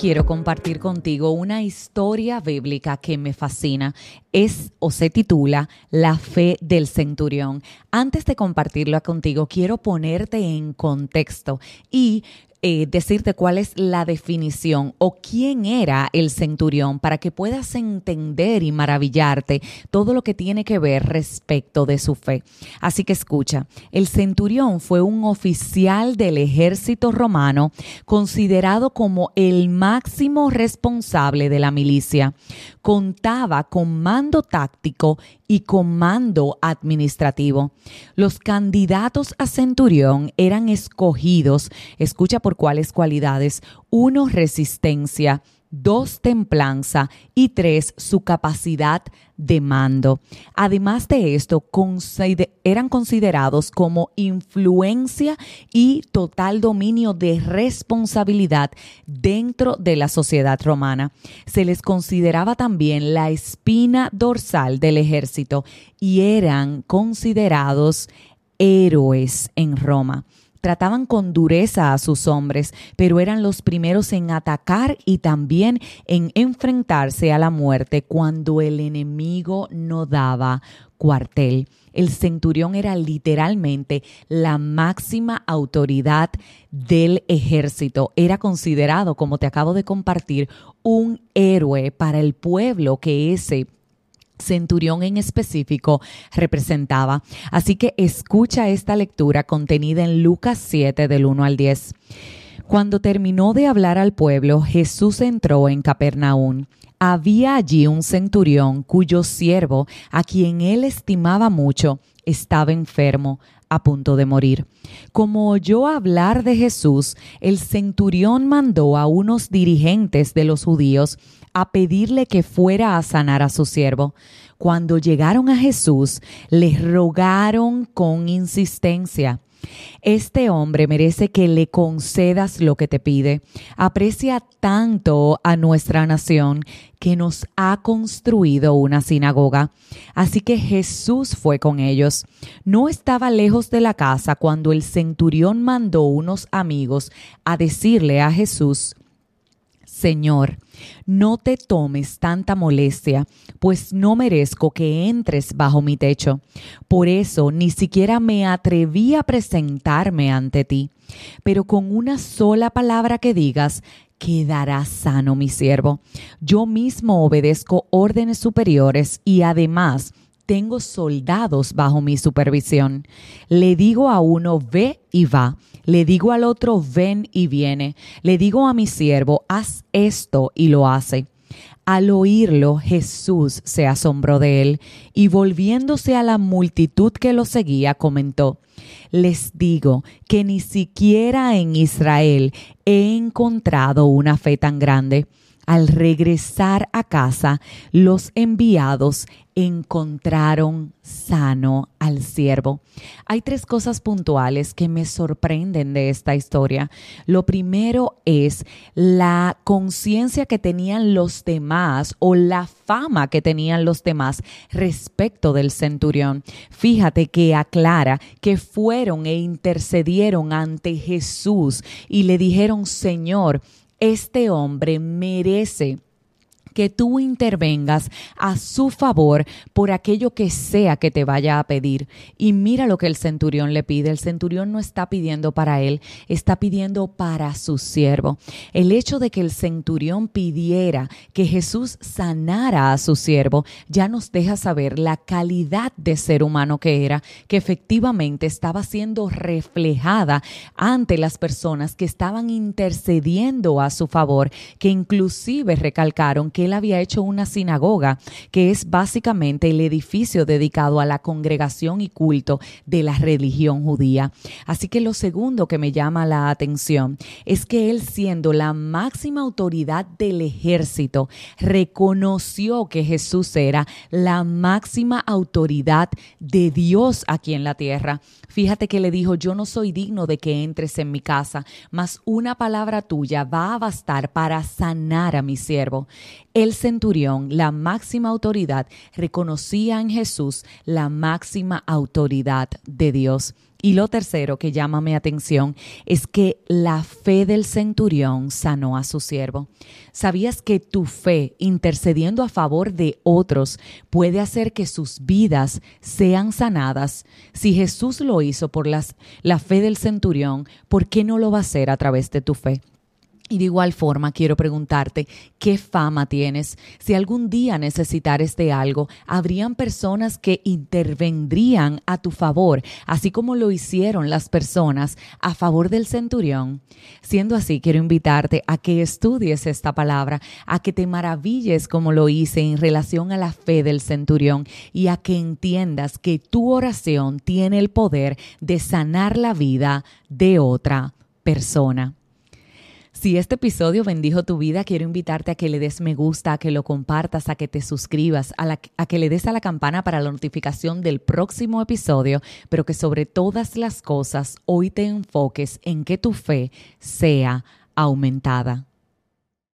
quiero compartir contigo una historia bíblica que me fascina. Es o se titula La fe del centurión. Antes de compartirlo contigo, quiero ponerte en contexto y eh, decirte cuál es la definición o quién era el centurión para que puedas entender y maravillarte todo lo que tiene que ver respecto de su fe. Así que escucha, el centurión fue un oficial del ejército romano considerado como el máximo responsable de la milicia. Contaba con mando táctico y comando administrativo. Los candidatos a centurión eran escogidos, escucha por cuáles cualidades, uno resistencia, dos templanza y tres su capacidad de mando. Además de esto, eran considerados como influencia y total dominio de responsabilidad dentro de la sociedad romana. Se les consideraba también la espina dorsal del ejército y eran considerados héroes en Roma. Trataban con dureza a sus hombres, pero eran los primeros en atacar y también en enfrentarse a la muerte cuando el enemigo no daba cuartel. El centurión era literalmente la máxima autoridad del ejército. Era considerado, como te acabo de compartir, un héroe para el pueblo que ese centurión en específico representaba. Así que escucha esta lectura contenida en Lucas 7 del 1 al 10. Cuando terminó de hablar al pueblo, Jesús entró en Capernaum. Había allí un centurión cuyo siervo, a quien él estimaba mucho, estaba enfermo, a punto de morir. Como oyó hablar de Jesús, el centurión mandó a unos dirigentes de los judíos a pedirle que fuera a sanar a su siervo. Cuando llegaron a Jesús, les rogaron con insistencia. Este hombre merece que le concedas lo que te pide. Aprecia tanto a nuestra nación que nos ha construido una sinagoga. Así que Jesús fue con ellos. No estaba lejos de la casa cuando el centurión mandó unos amigos a decirle a Jesús, Señor, no te tomes tanta molestia, pues no merezco que entres bajo mi techo. Por eso ni siquiera me atreví a presentarme ante ti. Pero con una sola palabra que digas, quedará sano mi siervo. Yo mismo obedezco órdenes superiores y además tengo soldados bajo mi supervisión. Le digo a uno, ve y va. Le digo al otro, ven y viene. Le digo a mi siervo, haz esto y lo hace. Al oírlo, Jesús se asombró de él y volviéndose a la multitud que lo seguía, comentó, les digo que ni siquiera en Israel he encontrado una fe tan grande. Al regresar a casa, los enviados encontraron sano al siervo. Hay tres cosas puntuales que me sorprenden de esta historia. Lo primero es la conciencia que tenían los demás o la fama que tenían los demás respecto del centurión. Fíjate que aclara que fueron e intercedieron ante Jesús y le dijeron, Señor, este hombre merece que tú intervengas a su favor por aquello que sea que te vaya a pedir. Y mira lo que el centurión le pide. El centurión no está pidiendo para él, está pidiendo para su siervo. El hecho de que el centurión pidiera que Jesús sanara a su siervo ya nos deja saber la calidad de ser humano que era, que efectivamente estaba siendo reflejada ante las personas que estaban intercediendo a su favor, que inclusive recalcaron que él había hecho una sinagoga, que es básicamente el edificio dedicado a la congregación y culto de la religión judía. Así que lo segundo que me llama la atención es que él siendo la máxima autoridad del ejército, reconoció que Jesús era la máxima autoridad de Dios aquí en la tierra. Fíjate que le dijo, yo no soy digno de que entres en mi casa, mas una palabra tuya va a bastar para sanar a mi siervo. El centurión, la máxima autoridad, reconocía en Jesús la máxima autoridad de Dios. Y lo tercero que llama mi atención es que la fe del centurión sanó a su siervo. ¿Sabías que tu fe intercediendo a favor de otros puede hacer que sus vidas sean sanadas? Si Jesús lo hizo por las, la fe del centurión, ¿por qué no lo va a hacer a través de tu fe? Y de igual forma quiero preguntarte, ¿qué fama tienes? Si algún día necesitares de algo, ¿habrían personas que intervendrían a tu favor, así como lo hicieron las personas a favor del centurión? Siendo así, quiero invitarte a que estudies esta palabra, a que te maravilles como lo hice en relación a la fe del centurión y a que entiendas que tu oración tiene el poder de sanar la vida de otra persona. Si este episodio bendijo tu vida, quiero invitarte a que le des me gusta, a que lo compartas, a que te suscribas, a, a, que le des a la campana para la notificación del próximo episodio, pero que sobre todas las cosas hoy te enfoques en que tu fe sea aumentada.